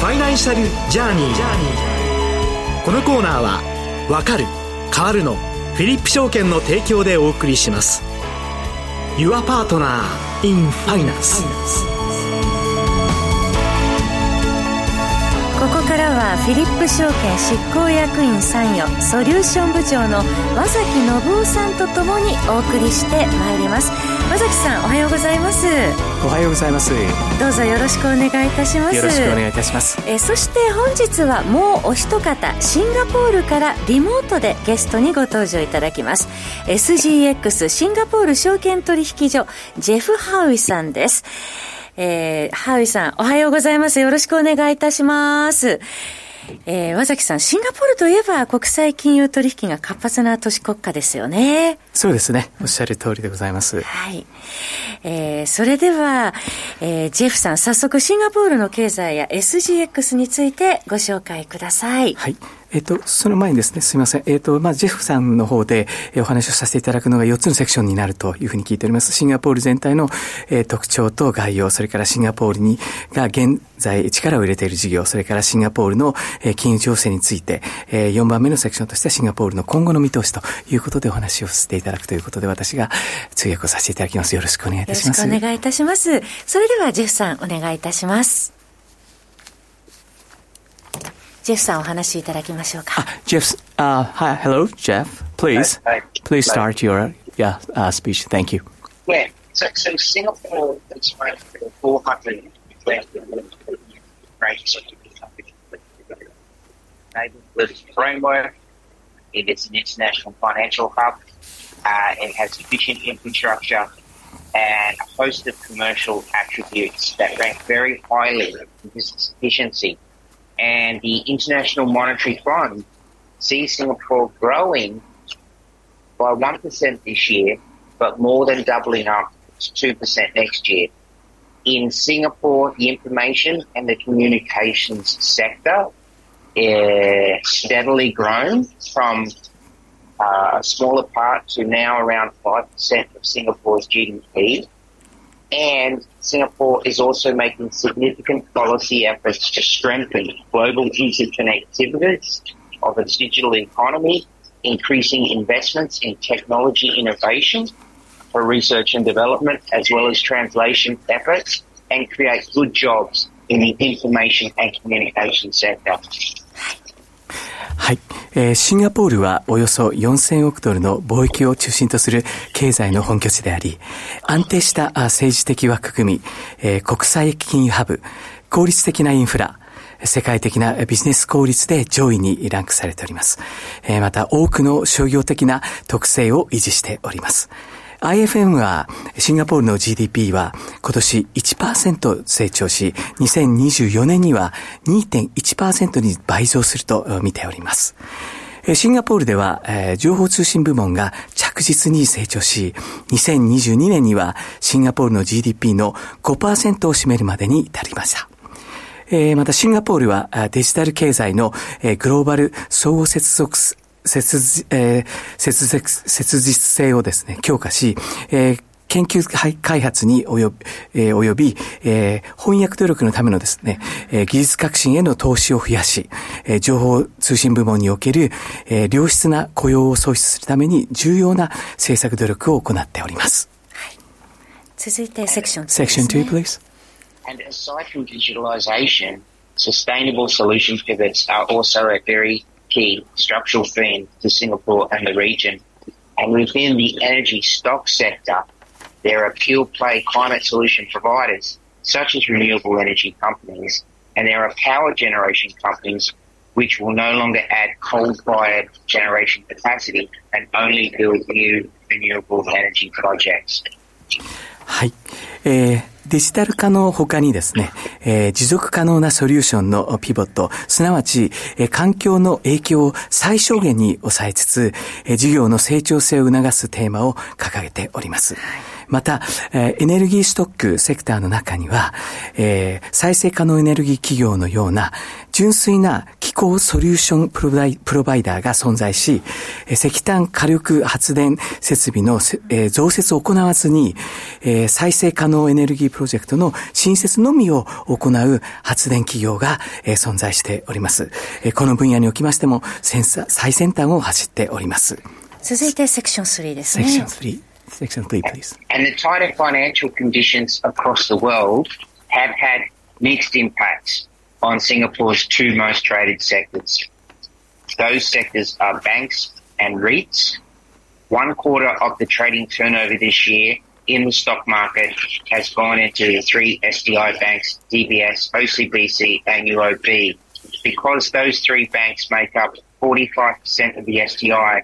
ファイナンシャルジャーニー。このコーナーは「わかる変わるの」フィリップ証券の提供でお送りします。Your Partner in Finance ここからはフィリップ証券執行役員参与ソリューション部長の和崎信夫さんとともにお送りしてまいります。和崎さんおはようございます。おはようございます。どうぞよろしくお願いいたします。よろしくお願いいたします。えそして本日はもうお一方シンガポールからリモートでゲストにご登場いただきます。SGX シンガポール証券取引所ジェフ・ハウイさんです。えー、ハウイさん、おはようございます。よろしくお願いいたします。えー、和崎さん、シンガポールといえば国際金融取引が活発な都市国家ですよね。そうですね。おっしゃる通りでございます。はい。えー、それでは、えー、ジェフさん、早速シンガポールの経済や SGX についてご紹介ください。はい。えっ、と、その前にですね、すみません。えっ、と、まあ、ジェフさんの方で、えお話をさせていただくのが4つのセクションになるというふうに聞いております。シンガポール全体の、えー、特徴と概要、それからシンガポールに、が現在力を入れている事業、それからシンガポールの、えー、金融情勢について、えー、4番目のセクションとしてシンガポールの今後の見通しということでお話をさせていただくということで、私が通訳をさせていただきます。よろしくお願いいたします。よろしくお願いいたします。それでは、ジェフさん、お願いいたします。ジェフさんお話しいただきましょうか。ジェフ、uh, hi, hello, Jeff. Please, please start your yeah, uh, speech. Thank you. Yeah, so, so Singapore is ranked 400 framework. It is an international financial hub. Uh, it has efficient infrastructure and a host of commercial attributes that rank very highly in business efficiency and the International Monetary Fund sees Singapore growing by 1% this year, but more than doubling up to 2% next year. In Singapore, the information and the communications sector is steadily grown from uh, a smaller part to now around 5% of Singapore's GDP. And Singapore is also making significant policy efforts to strengthen global interconnectivities of its digital economy, increasing investments in technology innovation for research and development, as well as translation efforts, and create good jobs in the information and communication sector. はい、えー、シンガポールはおよそ4000億ドルの貿易を中心とする経済の本拠地であり、安定した政治的枠組み、えー、国際金融ハブ、効率的なインフラ、世界的なビジネス効率で上位にランクされております。えー、また多くの商業的な特性を維持しております。IFM はシンガポールの GDP は今年1%成長し、2024年には2.1%に倍増すると見ております。シンガポールでは、えー、情報通信部門が着実に成長し、2022年にはシンガポールの GDP の5%を占めるまでに至りました。えー、またシンガポールはデジタル経済の、え、グローバル相互接続切,、えー、切切実性をですね、強化し、えー研究開発に及び、えー、及び、えー、翻訳努力のためのですね、えー、技術革新への投資を増やし、えー、情報通信部門における、えー、良質な雇用を創出するために重要な政策努力を行っております。はい、続いてセクション2、ね。セクション2、please. And aside from digitalization, sustainable solution pivots are also a very key structural theme to Singapore and the region. And within the energy stock sector, there are pure play climate solution providers, such as renewable energy companies, and there are power generation companies which will no longer add coal-fired generation capacity and only build new renewable energy projects. はい。えー デジタル化の他にですね、えー、持続可能なソリューションのピボット、すなわち、えー、環境の影響を最小限に抑えつつ、えー、事業の成長性を促すテーマを掲げております。また、えー、エネルギーストックセクターの中には、えー、再生可能エネルギー企業のような純粋な気候ソリューションプロバイプロバイダーが存在し、石炭火力発電設備の、えー、増設を行わずに、えー、再生可能エネルギープロジェクトの新設のみを行う発電企業が、えー、存在しております。えー、この分野におきましても、最先端を走っております。続いてセクション3ですね。セクション3。Section 3, please. And the tighter financial conditions across the world have had mixed impacts on Singapore's two most traded sectors. Those sectors are banks and REITs. One quarter of the trading turnover this year in the stock market has gone into the three SDI banks, DBS, OCBC and UOB. Because those three banks make up 45% of the SDI,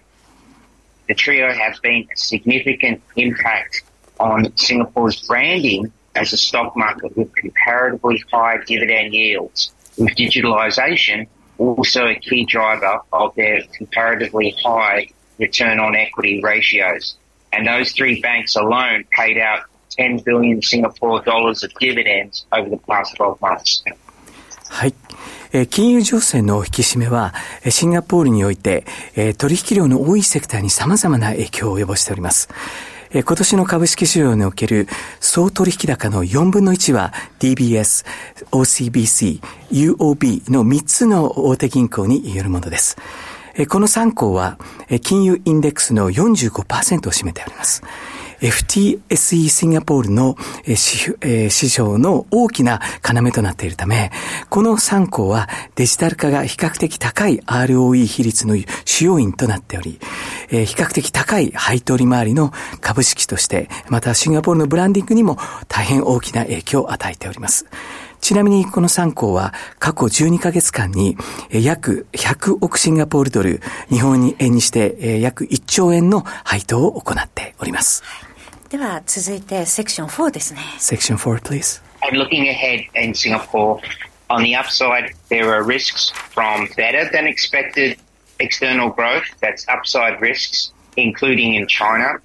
the trio have been a significant impact on Singapore's branding as a stock market with comparatively high dividend yields, with digitalisation also a key driver of their comparatively high return on equity ratios. And those three banks alone paid out 10 billion Singapore dollars of dividends over the past 12 months. はい。金融情勢の引き締めは、シンガポールにおいて、取引量の多いセクターに様々な影響を及ぼしております。 今年の株式市場における総取引高の4分の1は DBS、OCBC、UOB の3つの大手銀行によるものです。この3行は金融インデックスの45%を占めております。FTSE シンガポールの市場の大きな要となっているため、この3項はデジタル化が比較的高い ROE 比率の主要因となっており、比較的高い配当利回りの株式として、またシンガポールのブランディングにも大変大きな影響を与えております。ちなみにこの3項は過去12ヶ月間に約100億シンガポールドル、日本円にして約1兆円の配当を行っております。では続いてセクション4ですね。Section 4, please. And looking ahead in Singapore, on the upside, there are risks from better than expected external growth, that's upside risks, including in China,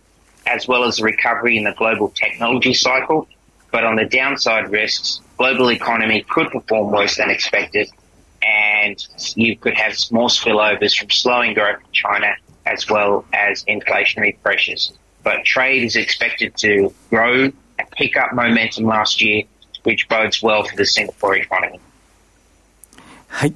as well as recovery in the global technology cycle. But on the downside risks, global economy could perform worse than expected, and you could have more spillovers from slowing growth in China as well as inflationary pressures. but trade is expected to grow and pick up momentum last year, which bodes well for the Singapore economy. はい。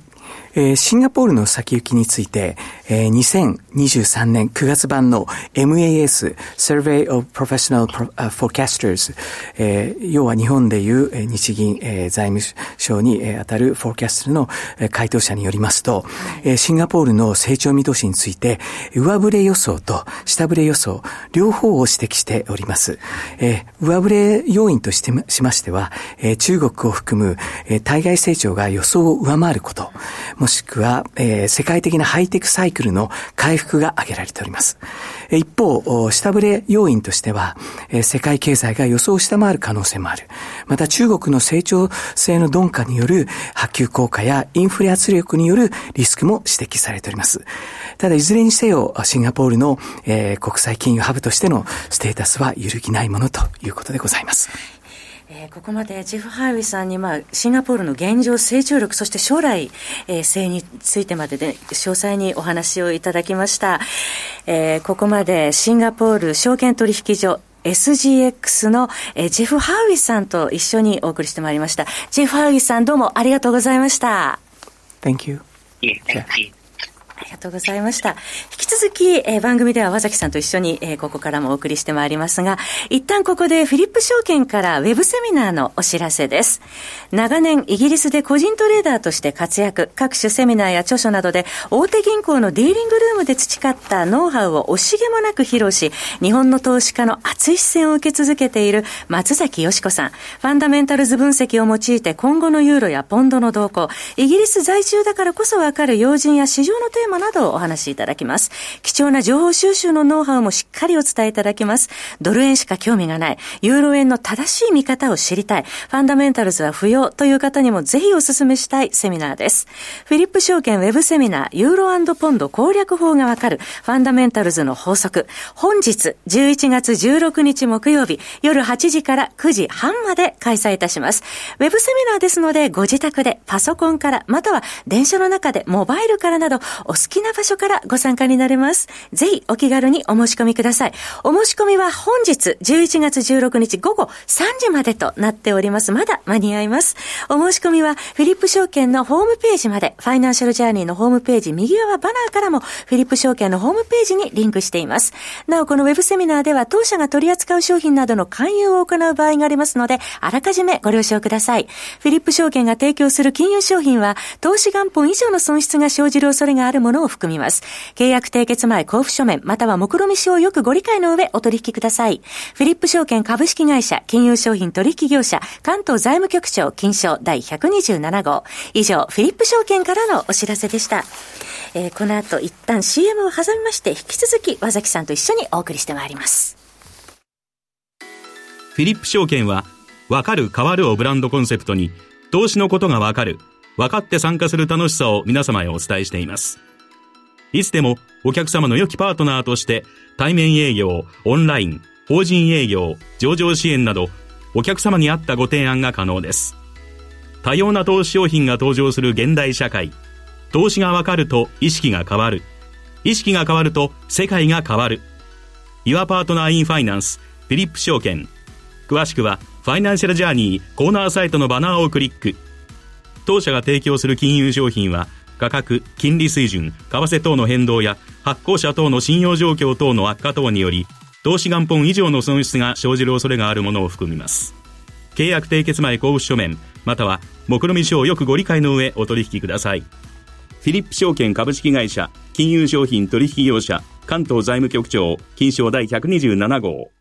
えー、シンガポールの先行きについて、えー、2023年9月版の MAS Survey of Professional Forecasters、えー、要は日本でいう、日銀、えー、財務省に、当たるフォーキャストの、回答者によりますと、えー、シンガポールの成長見通しについて上振れ予想と下振れ予想両方を指摘しております。えー、上振れ要因としてしましては、えー、中国を含む、えー、対外成長が予想を上回ること、もしくは、えー、世界的なハイテクサイクルの回復が挙げられております。一方、下振れ要因としては、世界経済が予想を下回る可能性もある。また中国の成長性の鈍化による波及効果やインフレ圧力によるリスクも指摘されております。ただいずれにせよ、シンガポールの、え、国際金融ハブとしてのステータスは揺るぎないものということでございます。えー、ここまでジェフ・ハイウィさんに、まあ、シンガポールの現状、成長力、そして将来、えー、性についてまでで、詳細にお話をいただきました。えー、ここまでシンガポール証券取引所 SGX の、えー、ジェフ・ハウィさんと一緒にお送りしてまいりました。ジェフ・ハウィさんどうもありがとうございました。Thank you. Yeah, thank you. ありがとうございました。引き続き、えー、番組では和崎さんと一緒に、えー、ここからもお送りしてまいりますが、一旦ここでフィリップ証券からウェブセミナーのお知らせです。長年イギリスで個人トレーダーとして活躍、各種セミナーや著書などで大手銀行のディーリングルームで培ったノウハウを惜しげもなく披露し、日本の投資家の熱い視線を受け続けている松崎よし子さん。ファンダメンタルズ分析を用いて今後のユーロやポンドの動向、イギリス在住だからこそわかる要人や市場のテテーマなどをお話しいただきます。貴重な情報収集のノウハウもしっかりお伝えいただきます。ドル円しか興味がない、ユーロ円の正しい見方を知りたい、ファンダメンタルズは不要という方にもぜひお勧めしたいセミナーです。フィリップ証券ウェブセミナー、ユーロポンド攻略法がわかる、ファンダメンタルズの法則。本日、11月16日木曜日、夜8時から9時半まで開催いたします。ウェブセミナーですので、ご自宅でパソコンから、または電車の中でモバイルからなど、お好きな場所からご参加になれます。ぜひお気軽にお申し込みください。お申し込みは本日11月16日午後3時までとなっております。まだ間に合います。お申し込みはフィリップ証券のホームページまで、ファイナンシャルジャーニーのホームページ右側バナーからもフィリップ証券のホームページにリンクしています。なお、このウェブセミナーでは当社が取り扱う商品などの勧誘を行う場合がありますので、あらかじめご了承ください。フィリップ証券が提供する金融商品は、投資元本以上の損失が生じる恐れがあるものを含みます。契約締結前交付書面、または目論見書をよくご理解の上お取引ください。フィリップ証券株式会社、金融商品取引業者、関東財務局長、金賞第127号。以上、フィリップ証券からのお知らせでした。えー、この後一旦 CM を挟みまして、引き続き和崎さんと一緒にお送りしてまいります。フィリップ証券は、わかる変わるをブランドコンセプトに、投資のことがわかる、分かって参加する楽しさを皆様へお伝えしています。いつでもお客様の良きパートナーとして対面営業、オンライン、法人営業、上場支援などお客様に合ったご提案が可能です。多様な投資商品が登場する現代社会。投資がわかると意識が変わる。意識が変わると世界が変わる。Your Partner in Finance フィリップ証券。詳しくはファイナンシャルジャーニーコーナーサイトのバナーをクリック。当社が提供する金融商品は価格、金利水準、為替等の変動や発行者等の信用状況等の悪化等により、投資元本以上の損失が生じる恐れがあるものを含みます。契約締結前交付書面、または、目論見書をよくご理解の上お取引ください。フィリップ証券株式会社、金融商品取引業者、関東財務局長、金賞第127号。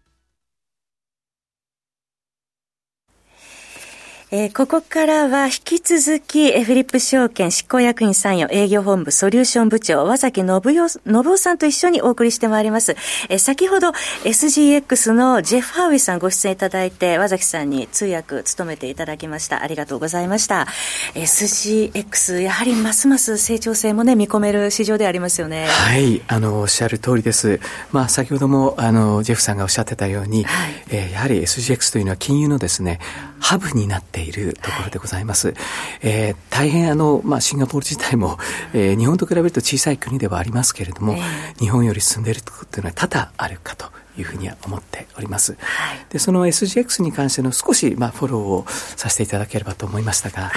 えー、ここからは引き続き、フィリップ証券執行役員参与営業本部ソリューション部長、和崎信夫信夫さんと一緒にお送りしてまいります。えー、先ほど SGX のジェフ・ハウイさんご出演いただいて、和崎さんに通訳務めていただきました。ありがとうございました。SGX、やはりますます成長性もね、見込める市場でありますよね。はい、あの、おっしゃる通りです。まあ、先ほども、あの、ジェフさんがおっしゃってたように、はい、えー、やはり SGX というのは金融のですね、ハブになっているところでございます。はい、えー、大変あの、まあ、シンガポール自体も、えー、日本と比べると小さい国ではありますけれども、えー、日本より進んでいるというのは多々あるかと。いうふうには思っております。はい、で、その SGX に関しての少し、まあ、フォローをさせていただければと思いましたが、はい、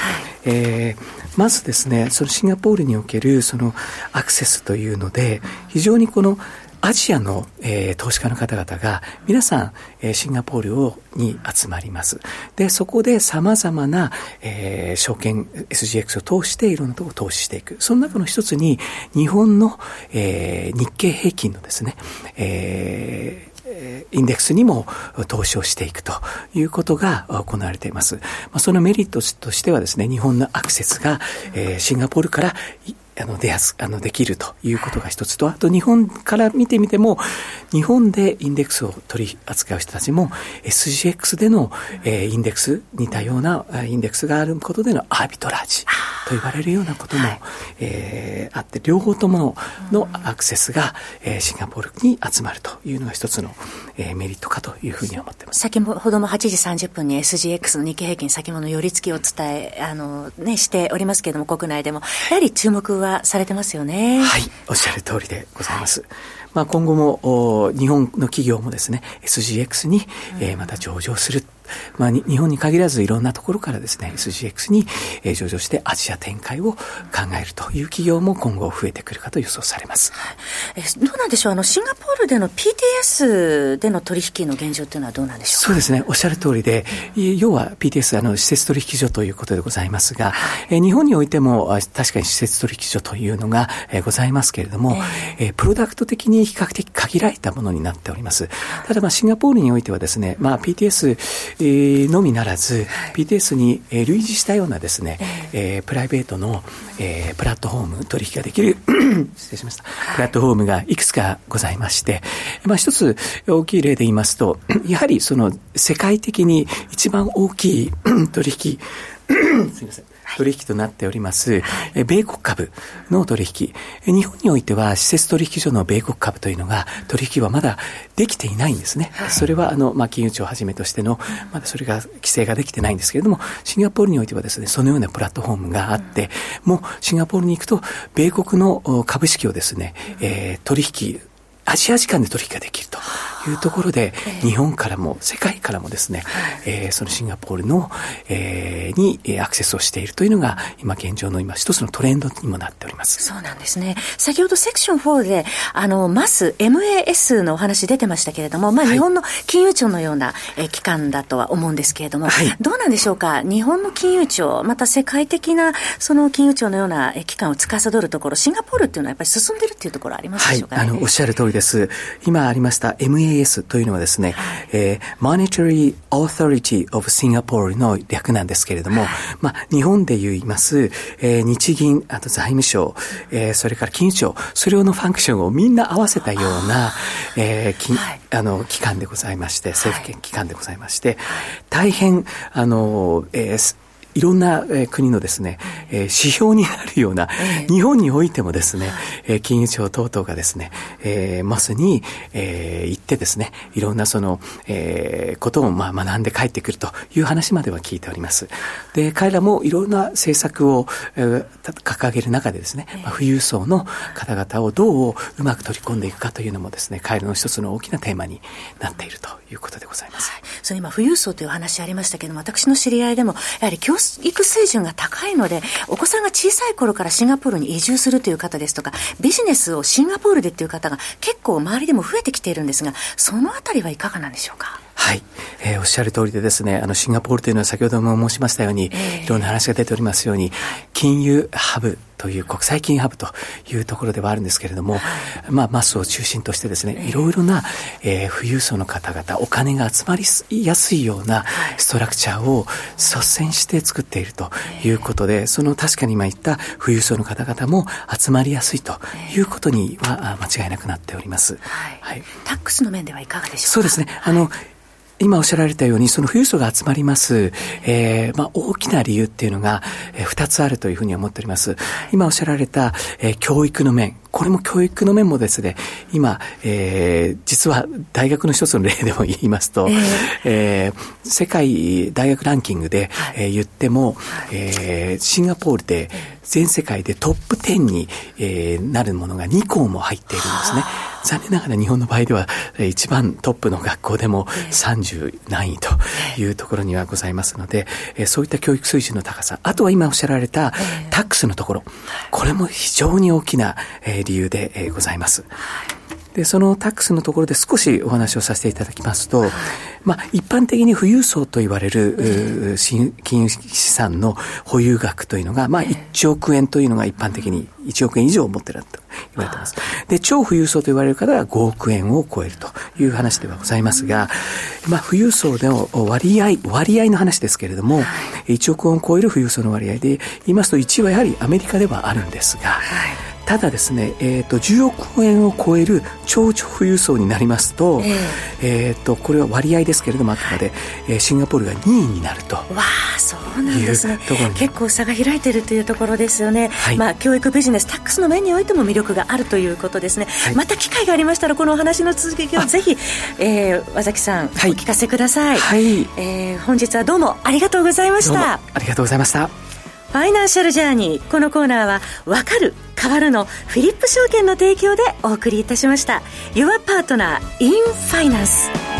えー、まずですね、そのシンガポールにおけるそのアクセスというので、非常にこのアジアの、えー、投資家の方々が皆さん、えー、シンガポールをに集まります。で、そこで様々な、えー、証券 SGX を通していろんなところを投資していく。その中の一つに日本の、えー、日経平均のですね、えーインデックスにも投資をしていくということが行われています。まあ、そのメリットとしてはですね、日本のアクセスが、えー、シンガポールからあの、出やす、あの、できるということが一つと、あと日本から見てみても、日本でインデックスを取り扱う人たちも、SGX での、えー、インデックス、似たようなインデックスがあることでのアービトラージと言われるようなことも、はい、えー、あって、両方とものアクセスが、えー、シンガポールに集まるというのが一つの、えー、メリットかというふうに思ってます。先ほども8時30分に SGX の日経平均先物寄り付きを伝え、あの、ね、しておりますけれども、国内でも、やはり注目ははされてますよね。はい、おっしゃる通りでございます。はい、まあ、今後も日本の企業もですね、SGX に、えー、また上場するまあ、日本に限らずいろんなところからですね、SGX に、えー、上場してアジア展開を考えるという企業も今後増えてくるかと予想されます。はい、えどうなんでしょう？あの、シンガポールでの PTS での取引の現状というのはどうなんでしょう？そうですね、おっしゃる通りで、要は PTS、あの、施設取引所ということでございますが、えー、日本においても確かに施設取引所というのが、えー、ございますけれども、えー、プロダクト的にに比較的限られたものになっております。ただ、まあ、シンガポールにおいてはですね、まあ、PTS、えー、のみならず、PTS に、えー、類似したようなですね、えー、プライベートの、えー、プラットフォーム取引ができる 失礼しました。プラットフォームがいくつかございまして、まあ、一つ大きい例で言いますと、やはりその世界的に一番大きい 取引 すみません。取引となっております、はい、米国株の取引。日本においては、施設取引所の米国株というのが、取引はまだできていないんですね。はい、それは、あの、まあ、金融庁をはじめとしての、まだそれが規制ができてないんですけれども、シンガポールにおいてはですね、そのようなプラットフォームがあって、もうシンガポールに行くと、米国の株式をですね、えー、取引、アジア時間で取引ができると。いうところで、日本からも世界からもですね、えー、そのシンガポールの、えー、にアクセスをしているというのが、今現状の今一つのトレンドにもなっております。そうなんですね。先ほどセクション4で、あの、マス、MAS のお話出てましたけれども、まあ、日本の金融庁のような、えー、機関だとは思うんですけれども、はい、どうなんでしょうか？日本の金融庁、また世界的なその金融庁のような機関を司るところ、シンガポールっていうのはやっぱり進んでるっていうところありますでしょうか、ね、はい、あの、おっしゃる通りです。今ありました MAS MAS というのはですね、はい、えー、Monetary Authority of Singapore の略なんですけれども、はい、まあ、日本で言います、えー、日銀、あと財務省、えー、それから金融庁、それのファンクションをみんな合わせたような、えー、きはい、あの、機関でございまして、政府権機関でございまして、大変、あの、えー、いろんな、え国のですね、えー、指標になるような、日本においてもですね、え金融庁等々がですね、えー、マスに、えー、行ってですね、いろんなその、えー、ことをまあ学んで帰ってくるという話までは聞いております。で、彼らもいろんな政策を、えー、掲げる中でですね、まあ、富裕層の方々をどううまく取り込んでいくかというのもですね、彼らの一つの大きなテーマになっているということでございます。はい、その今、富裕層という話ありましたけれども、私の知り合いでも、やはり教育水準が高いので、お子さんが小さい頃からシンガポールに移住するという方ですとか、ビジネスをシンガポールでっていう方が結構周りでも増えてきているんですが、その辺りはいかがなんでしょうか？はい、えー、おっしゃる通りでですね、あの、シンガポールというのは先ほども申しましたように、えー、いろんな話が出ておりますように、金融ハブという国際金ハブというところではあるんですけれども、まあ、マスを中心としてですね、いろいろな、えー、富裕層の方々、お金が集まりやすいようなストラクチャーを率先して作っているということで、その確かに今言った富裕層の方々も集まりやすいということには間違いなくなっております。はい。はい、タックスの面ではいかがでしょうか？そうですね。あの、今おっしゃられたように、その富裕層が集まります、えー、まあ、大きな理由っていうのが、えー、二つあるというふうに思っております。今おっしゃられた、えー、教育の面、これも教育の面もですね、今、えー、実は大学の一つの例でも言いますと、えー、えー、世界大学ランキングで、はい、えー、言っても、えー、シンガポールで全世界でトップ10に、えー、なるものが2校も入っているんですね。残念ながら日本の場合では、一番トップの学校でも30何位というところにはございますので、そういった教育水準の高さ、あとは今おっしゃられたタックスのところ、これも非常に大きな理由でございます。で、そのタックスのところで少しお話をさせていただきますと、まあ、一般的に富裕層と言われる、金融資産の保有額というのが、まあ、1億円というのが一般的に1億円以上持ってると言われています。で、超富裕層と言われる方は5億円を超えるという話ではございますが、まあ、富裕層での割合、割合の話ですけれども、1億円を超える富裕層の割合で言いますと、1位はやはりアメリカではあるんですが、ただですね、えーと、10億円を超える超超富裕層になりますと,、えー、えーとこれは割合ですけれどもあくまで、えー、シンガポールが2位になるとわあそうなんですね。結構差が開いているというところですよね、はい、まあ、教育ビジネスタックスの面においても魅力があるということですね、はい、また機会がありましたらこのお話の続きをぜひ、えー、和崎さん、はい、お聞かせください、はい。えー、本日はどうもありがとうございました。ありがとうございました。ファイナンシャルジャーニー。このコーナーは「わかる変わるのフィリップ証券の提供でお送りいたしました。Your Partner in Finance